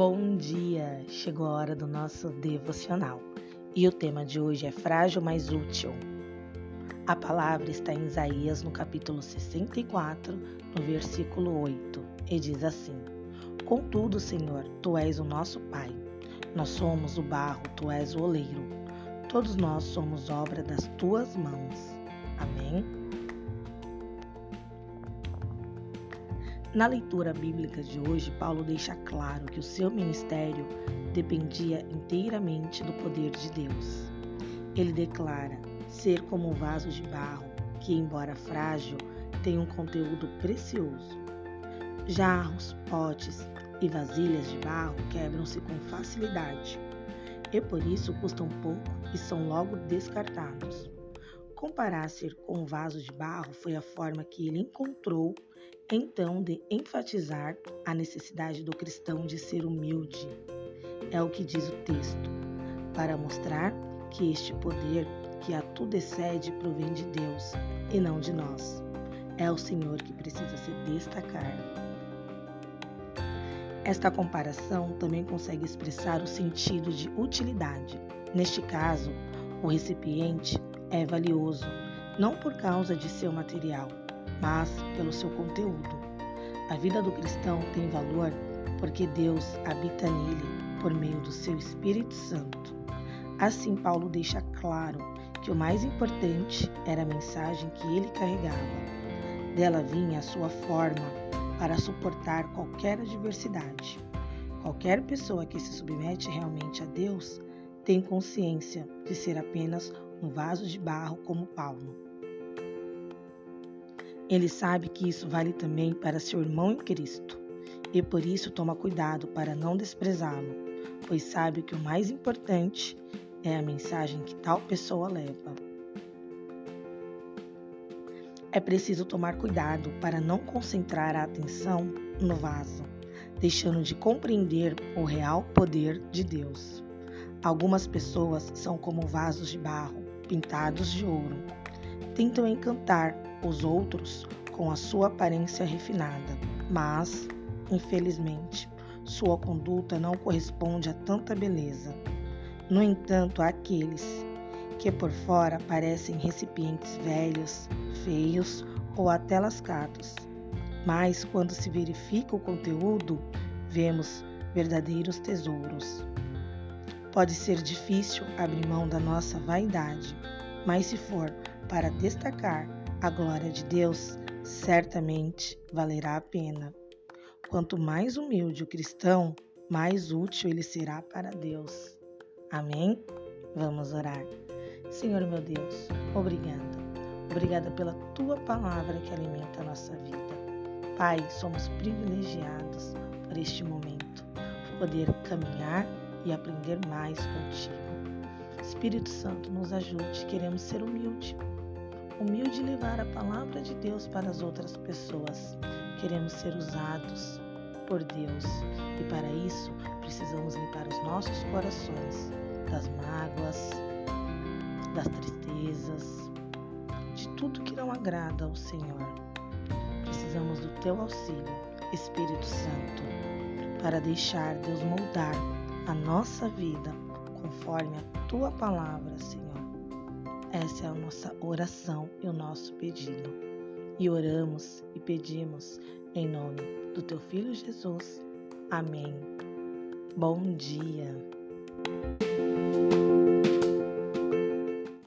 Bom dia! Chegou a hora do nosso devocional e o tema de hoje é frágil, mas útil. A palavra está em Isaías no capítulo 64, no versículo 8, e diz assim: Contudo, Senhor, tu és o nosso Pai. Nós somos o barro, tu és o oleiro. Todos nós somos obra das tuas mãos. Amém? Na leitura bíblica de hoje, Paulo deixa claro que o seu ministério dependia inteiramente do poder de Deus. Ele declara ser como um vaso de barro que, embora frágil, tem um conteúdo precioso. Jarros, potes e vasilhas de barro quebram-se com facilidade e por isso custam pouco e são logo descartados. Comparar ser com um vaso de barro foi a forma que ele encontrou então de enfatizar a necessidade do cristão de ser humilde. É o que diz o texto, para mostrar que este poder que a tudo excede provém de Deus e não de nós. É o Senhor que precisa se destacar. Esta comparação também consegue expressar o sentido de utilidade. Neste caso, o recipiente é valioso, não por causa de seu material, mas pelo seu conteúdo. A vida do cristão tem valor porque Deus habita nele por meio do seu Espírito Santo. Assim, Paulo deixa claro que o mais importante era a mensagem que ele carregava. Dela vinha a sua forma para suportar qualquer adversidade. Qualquer pessoa que se submete realmente a Deus tem consciência de ser apenas um vaso de barro como Paulo. Ele sabe que isso vale também para seu irmão em Cristo e por isso toma cuidado para não desprezá-lo, pois sabe que o mais importante é a mensagem que tal pessoa leva. É preciso tomar cuidado para não concentrar a atenção no vaso, deixando de compreender o real poder de Deus. Algumas pessoas são como vasos de barro pintados de ouro. Tentam encantar os outros com a sua aparência refinada, mas, infelizmente, sua conduta não corresponde a tanta beleza. No entanto, há aqueles que por fora parecem recipientes velhos, feios ou até lascados, mas quando se verifica o conteúdo, vemos verdadeiros tesouros. Pode ser difícil abrir mão da nossa vaidade, mas se for para destacar a glória de Deus certamente valerá a pena. Quanto mais humilde o cristão, mais útil ele será para Deus. Amém? Vamos orar. Senhor meu Deus, obrigada. Obrigada pela tua palavra que alimenta a nossa vida. Pai, somos privilegiados por este momento, por poder caminhar e aprender mais contigo. Espírito Santo, nos ajude, queremos ser humildes humilde levar a palavra de Deus para as outras pessoas. Queremos ser usados por Deus e para isso precisamos limpar os nossos corações das mágoas, das tristezas, de tudo que não agrada ao Senhor. Precisamos do teu auxílio, Espírito Santo, para deixar Deus moldar a nossa vida conforme a tua palavra, Senhor. Essa é a nossa oração e o nosso pedido. E oramos e pedimos em nome do teu filho Jesus. Amém. Bom dia.